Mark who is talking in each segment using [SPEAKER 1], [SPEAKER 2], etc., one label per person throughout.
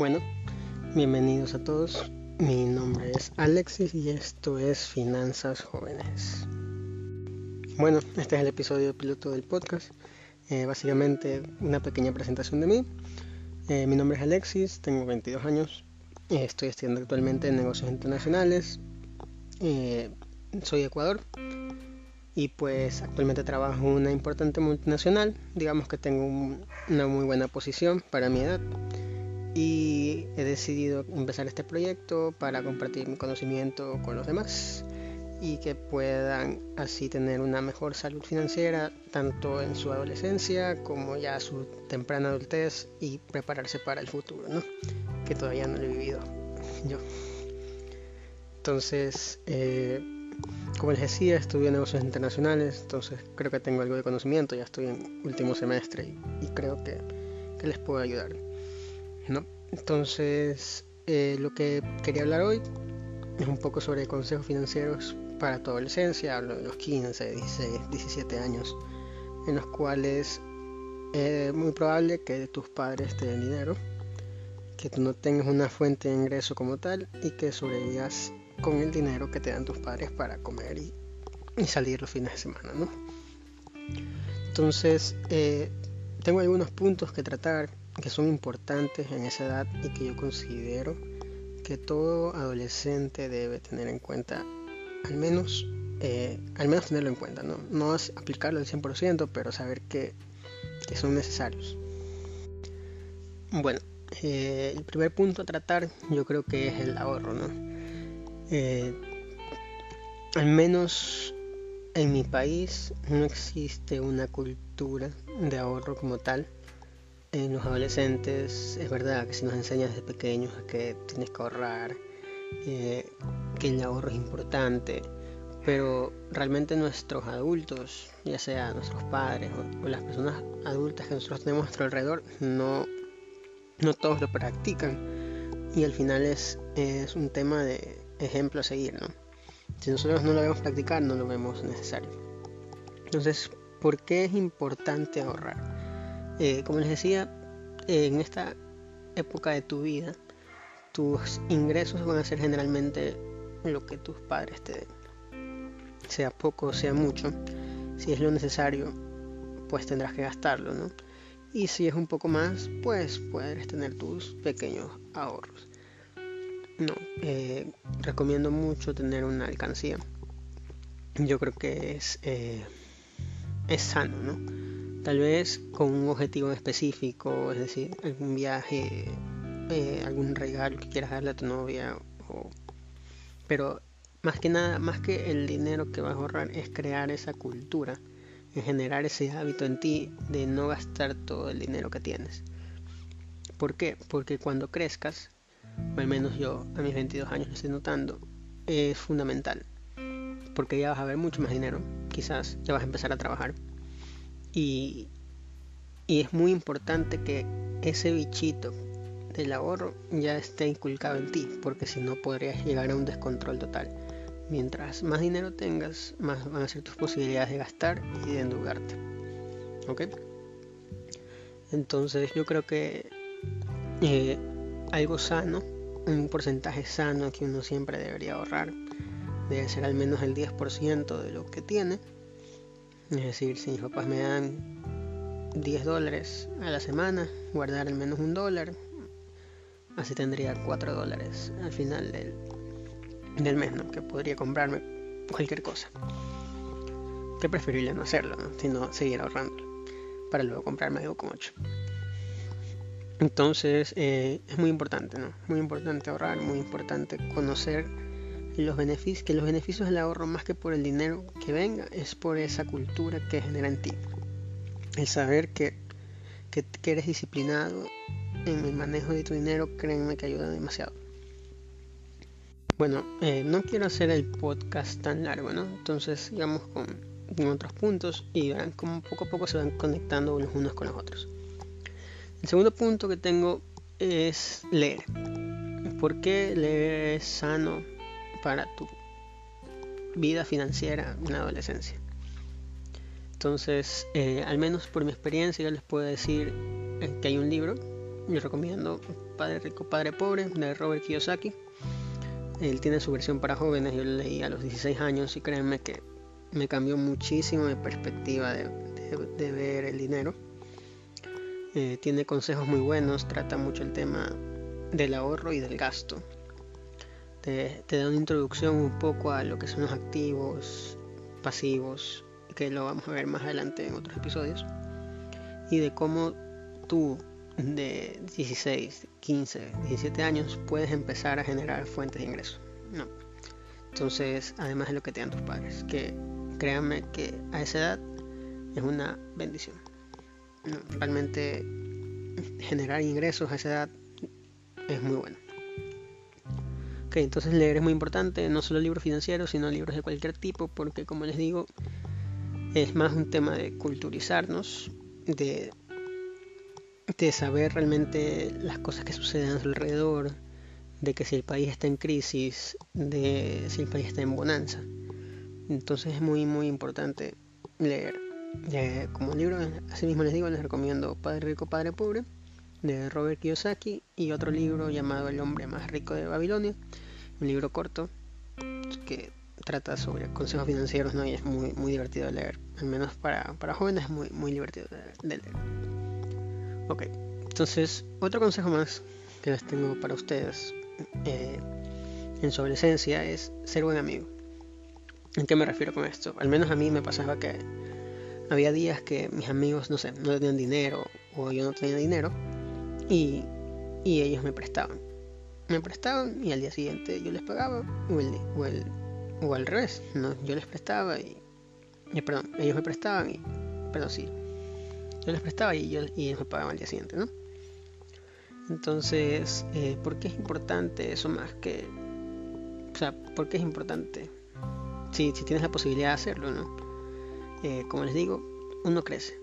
[SPEAKER 1] Bueno, bienvenidos a todos. Mi nombre es Alexis y esto es Finanzas Jóvenes. Bueno, este es el episodio piloto del podcast. Eh, básicamente una pequeña presentación de mí. Eh, mi nombre es Alexis, tengo 22 años. Eh, estoy estudiando actualmente en negocios internacionales. soy de Ecuador y pues actualmente trabajo en una importante multinacional. Digamos que tengo una muy buena posición para mi edad y he decidido empezar este proyecto para compartir mi conocimiento con los demás y que puedan así tener una mejor salud financiera tanto en su adolescencia como ya su temprana adultez y prepararse para el futuro, ¿no? Que todavía no lo he vivido yo. Entonces, eh, como les decía, estudio negocios internacionales, entonces creo que tengo algo de conocimiento, ya estoy en último semestre y, creo que, que les puedo ayudar. Entonces, eh, lo que quería hablar hoy es un poco sobre consejos financieros para tu adolescencia, hablo de los 15, 16, 17 años, en los cuales es muy probable que tus padres te den dinero, que tú no tengas una fuente de ingreso como tal y que sobrevivas con el dinero que te dan tus padres para comer y, salir los fines de semana, ¿no? Entonces, eh, tengo algunos puntos que tratar que son importantes en esa edad y que yo considero que todo adolescente debe tener en cuenta, al menos, eh, al menos tenerlo en cuenta, no, no aplicarlo al 100%, pero saber que, son necesarios. Bueno, eh, el primer punto a tratar yo creo que es el ahorro, ¿no? Eh, al menos en mi país no existe una cultura de ahorro como tal en los adolescentes es verdad que si nos enseñas desde pequeños que tienes que ahorrar, eh, que el ahorro es importante, pero realmente nuestros adultos, ya sea nuestros padres o, las personas adultas que nosotros tenemos a nuestro alrededor, no, no todos lo practican y al final es, es un tema de ejemplo a seguir, ¿no? Si nosotros no lo vemos practicar, no lo vemos necesario. Entonces, ¿por qué es importante ahorrar? Eh, como les decía, en esta época de tu vida, tus ingresos van a ser generalmente lo que tus padres te den. Sea poco o sea mucho, si es lo necesario, pues tendrás que gastarlo, ¿no? Y si es un poco más, pues puedes tener tus pequeños ahorros. No, eh, recomiendo mucho tener una alcancía. Yo creo que es, eh, es sano, ¿no? Tal vez con un objetivo específico, es decir, algún viaje, eh, algún regalo que quieras darle a tu novia, pero más que nada, más que el dinero que vas a ahorrar, es crear esa cultura, en generar ese hábito en ti de no gastar todo el dinero que tienes. ¿Por qué? Porque cuando crezcas, o al menos yo a mis 22 años lo estoy notando, es fundamental. Porque ya vas a ver mucho más dinero, quizás ya vas a empezar a trabajar y, es muy importante que ese bichito del ahorro ya esté inculcado en ti, porque si no podrías llegar a un descontrol total. Mientras más dinero tengas, más van a ser tus posibilidades de gastar y de endeudarte. ¿Ok? Entonces yo creo que eh, algo sano, un porcentaje sano que uno siempre debería ahorrar, debe ser al menos el 10% de lo que tiene es decir, si mis papás me dan 10 dólares a la semana, guardar al menos un dólar, así tendría 4 dólares al final del, del mes, ¿no? Que podría comprarme cualquier cosa. Que preferiría no hacerlo, ¿no? sino seguir ahorrando para luego comprarme algo con 8. Entonces eh, es muy importante, ¿no? Muy importante ahorrar, muy importante conocer los beneficios, que los beneficios del ahorro más que por el dinero que venga es por esa cultura que genera en ti. El saber que, que, eres disciplinado en el manejo de tu dinero, créeme que ayuda demasiado. Bueno, eh, no quiero hacer el podcast tan largo, ¿no? Entonces sigamos con, con otros puntos y verán cómo poco a poco se van conectando los unos con los otros. El segundo punto que tengo es leer. ¿Por qué leer es sano para tu vida financiera en la adolescencia. Entonces, eh, al menos por mi experiencia, yo les puedo decir eh, que hay un libro yo recomiendo Padre Rico, Padre Pobre de Robert Kiyosaki. Él tiene su versión para jóvenes, yo lo leí a los 16 años y créanme que me cambió muchísimo mi perspectiva de, ver el dinero. Eh, tiene consejos muy buenos, trata mucho el tema del ahorro y del gasto. Te, da una introducción un poco a lo que son los activos, pasivos, que lo vamos a ver más adelante en otros episodios, y de cómo tú de 16, 15, 17 años puedes empezar a generar fuentes de ingresos. No. Entonces, además de lo que te dan tus padres, que créanme que a esa edad es una bendición. realmente generar ingresos a esa edad es muy bueno. Ok, entonces leer es muy importante, no solo libros financieros, sino libros de cualquier tipo, porque como les digo, es más un tema de culturizarnos, de, de saber realmente las cosas que suceden a su alrededor, de que si el país está en crisis, de si el país está en bonanza. Entonces es muy muy importante leer. como libro, así mismo les digo, les recomiendo Padre Rico, Padre Pobre de Robert Kiyosaki y otro libro llamado El hombre más rico de Babilonia, un libro corto que trata sobre consejos financieros ¿no? y es muy, muy divertido de leer, al menos para, para jóvenes es muy, muy divertido de, leer. Ok, entonces otro consejo más que les tengo para ustedes eh, en su adolescencia es ser buen amigo. ¿En qué me refiero con esto? Al menos a mí me pasaba que había días que mis amigos, no sé, no tenían dinero o yo no tenía dinero y, ellos me prestaban. Me prestaban y al día siguiente yo les pagaba o, el, o, el, o al revés, ¿no? yo les prestaba y, perdón, ellos me prestaban y, perdón, sí, yo les prestaba y, yo, y ellos me pagaban al día siguiente, ¿no? Entonces, eh, ¿por qué es importante eso más que... O sea, ¿por qué es importante? Si, tienes la posibilidad de hacerlo, ¿no? Eh, como les digo, uno crece.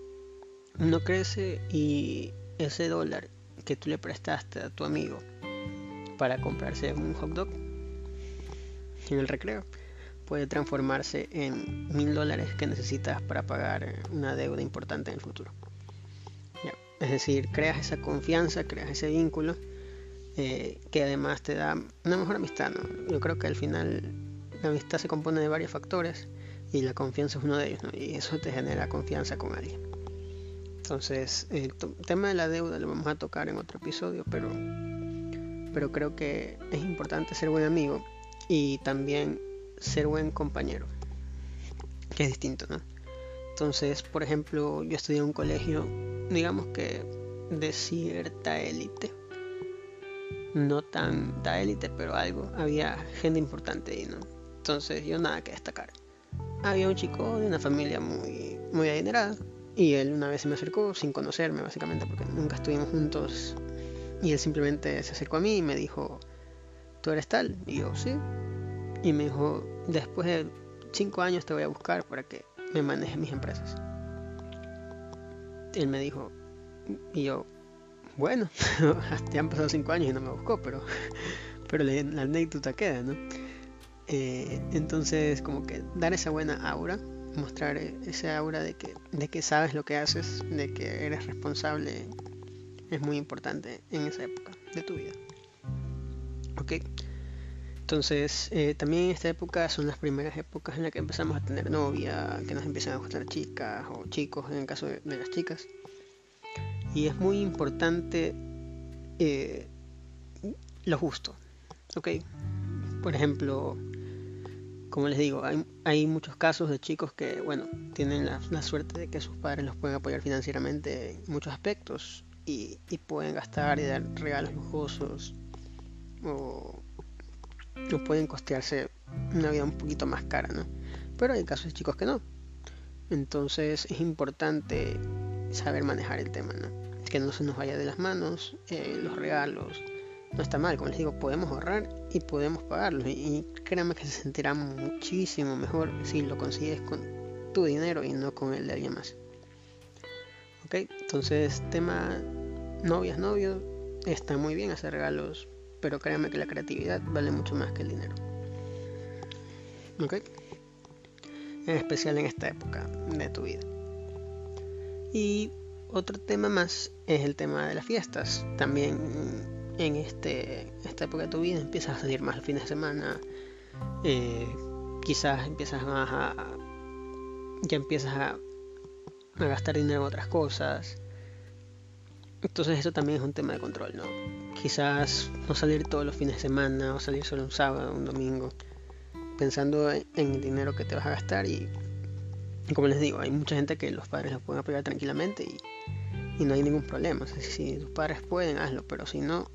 [SPEAKER 1] Uno crece y ese dólar que tú le prestaste a tu amigo para comprarse un hot dog en el recreo puede transformarse en mil dólares que necesitas para pagar una deuda importante en el futuro. Es decir, creas esa confianza, creas ese vínculo eh, que además te da una mejor amistad. Yo creo que al final la amistad se compone de varios factores y la confianza es uno de ellos y eso te genera confianza con alguien. Entonces, el tema de la deuda lo vamos a tocar en otro episodio, pero, pero creo que es importante ser buen amigo y también ser buen compañero, que es distinto, ¿no? Entonces, por ejemplo, yo estudié en un colegio, digamos que de cierta élite, no tanta élite, pero algo, había gente importante ahí, ¿no? Entonces, yo nada que destacar. Había un chico de una familia muy, muy adinerada, y él una vez se me acercó sin conocerme, básicamente, porque nunca estuvimos juntos. Y él simplemente se acercó a mí y me dijo, ¿tú eres tal? Y yo, sí. Y me dijo, después de cinco años te voy a buscar para que me manejes mis empresas. Él me dijo, y yo, bueno, ya han pasado cinco años y no me buscó, pero, pero la, anécdota queda, ¿no? Eh, entonces, como que dar esa buena aura mostrar ese aura de que, de que sabes lo que haces, de que eres responsable, es muy importante en esa época de tu vida. Ok, entonces eh, también en esta época son las primeras épocas en las que empezamos a tener novia, que nos empiezan a gustar chicas o chicos en el caso de, las chicas. Y es muy importante eh, lo justo. Ok, por ejemplo, como les digo, hay, muchos casos de chicos que, bueno, tienen la, suerte de que sus padres los pueden apoyar financieramente en muchos aspectos y, pueden gastar y dar regalos lujosos o, o, pueden costearse una vida un poquito más cara, ¿no? Pero hay casos de chicos que no. Entonces es importante saber manejar el tema, ¿no? Que no se nos vaya de las manos eh, los regalos, no está mal, como les digo, podemos ahorrar y podemos pagarlo. Y, créanme que se sentirá muchísimo mejor si lo consigues con tu dinero y no con el de alguien más. Ok, entonces tema novias, novios, está muy bien hacer regalos, pero créanme que la creatividad vale mucho más que el dinero. Ok, en especial en esta época de tu vida. Y otro tema más es el tema de las fiestas. También en este, esta época de tu vida empiezas a salir más el fin de semana. Eh, quizás empiezas más a. Ya empiezas a, gastar dinero en otras cosas. Entonces eso también es un tema de control, ¿no? Quizás no salir todos los fines de semana o salir solo un sábado, un domingo, pensando en el dinero que te vas a gastar y, como les digo, hay mucha gente que los padres lo pueden apoyar tranquilamente y, y no hay ningún problema. si tus padres pueden, hazlo, pero si no,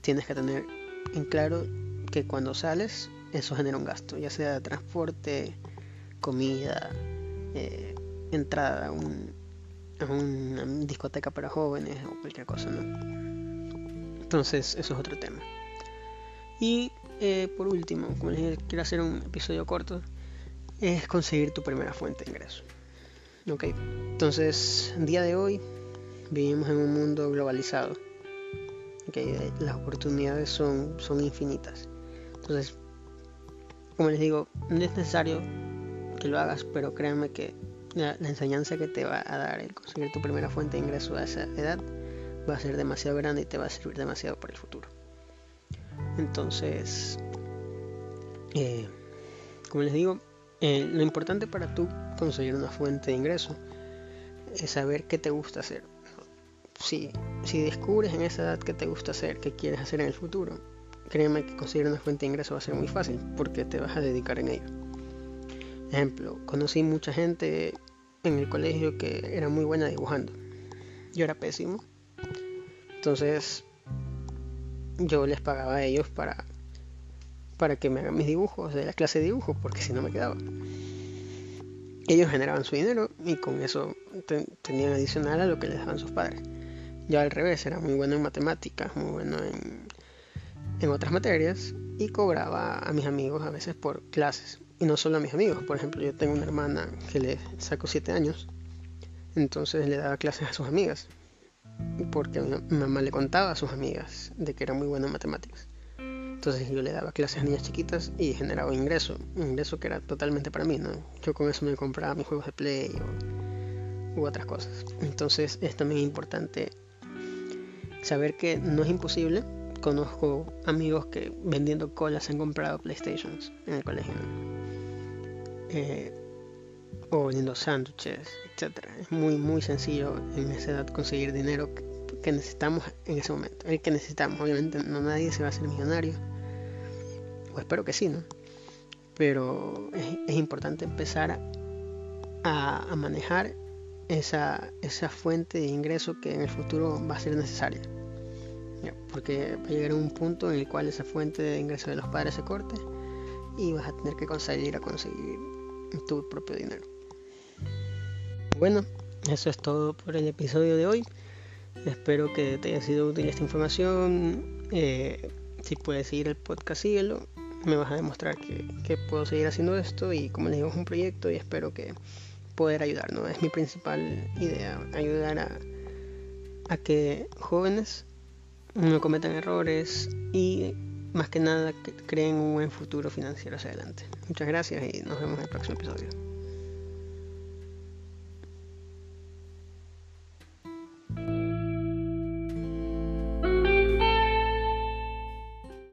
[SPEAKER 1] tienes que tener en claro que cuando sales eso genera un gasto, ya sea transporte, comida, eh, entrada a, un, una discoteca para jóvenes o cualquier cosa, ¿no? Entonces eso es otro tema. Y eh, por último, como les dije, quiero hacer un episodio corto, es conseguir tu primera fuente de ingreso. Ok, entonces, día de hoy vivimos en un mundo globalizado que las oportunidades son, son infinitas. Entonces, como les digo, no es necesario que lo hagas, pero créanme que la, enseñanza que te va a dar el conseguir tu primera fuente de ingreso a esa edad va a ser demasiado grande y te va a servir demasiado para el futuro. Entonces, eh, como les digo, eh, lo importante para tú conseguir una fuente de ingreso es saber qué te gusta hacer si, si descubres en esa edad que te gusta hacer, que quieres hacer en el futuro, créeme que conseguir una fuente de ingreso va a ser muy fácil porque te vas a dedicar en ello. Ejemplo, conocí mucha gente en el colegio que era muy buena dibujando. Yo era pésimo. Entonces yo les pagaba a ellos para, para que me hagan mis dibujos de la clase de dibujo porque si no me quedaba. Ellos generaban su dinero y con eso tenían adicional a lo que les daban sus padres. Yo al revés, era muy bueno en matemáticas, muy bueno en, en otras materias y cobraba a mis amigos a veces por clases. Y no solo a mis amigos, por ejemplo, yo tengo una hermana que le sacó 7 años, entonces le daba clases a sus amigas, porque mi mamá le contaba a sus amigas de que era muy buena en matemáticas. Entonces yo le daba clases a niñas chiquitas y generaba ingreso, ingreso que era totalmente para mí, ¿no? Yo con eso me compraba mis juegos de play o, u otras cosas. Entonces es también importante saber que no es imposible. Conozco amigos que vendiendo colas han comprado PlayStations en el colegio. Eh, o vendiendo sándwiches, etc. Es muy, muy sencillo en esa edad conseguir dinero que, necesitamos en ese momento. El que necesitamos, obviamente no nadie se va a hacer millonario. O espero que sí, ¿no? Pero es, importante empezar a, a manejar esa, esa fuente de ingreso que en el futuro va a ser necesaria. Porque va a llegar un punto en el cual esa fuente de ingreso de los padres se corte y vas a tener que conseguir a conseguir tu propio dinero. Bueno, eso es todo por el episodio de hoy. Espero que te haya sido útil esta información. Eh, si puedes seguir el podcast, síguelo. Me vas a demostrar que, que, puedo seguir haciendo esto y como les digo es un proyecto y espero que poder ayudar, ¿no? Es mi principal idea, ayudar a, que jóvenes no cometan errores y más que nada que creen un buen futuro financiero hacia adelante. Muchas gracias y nos vemos en el próximo episodio.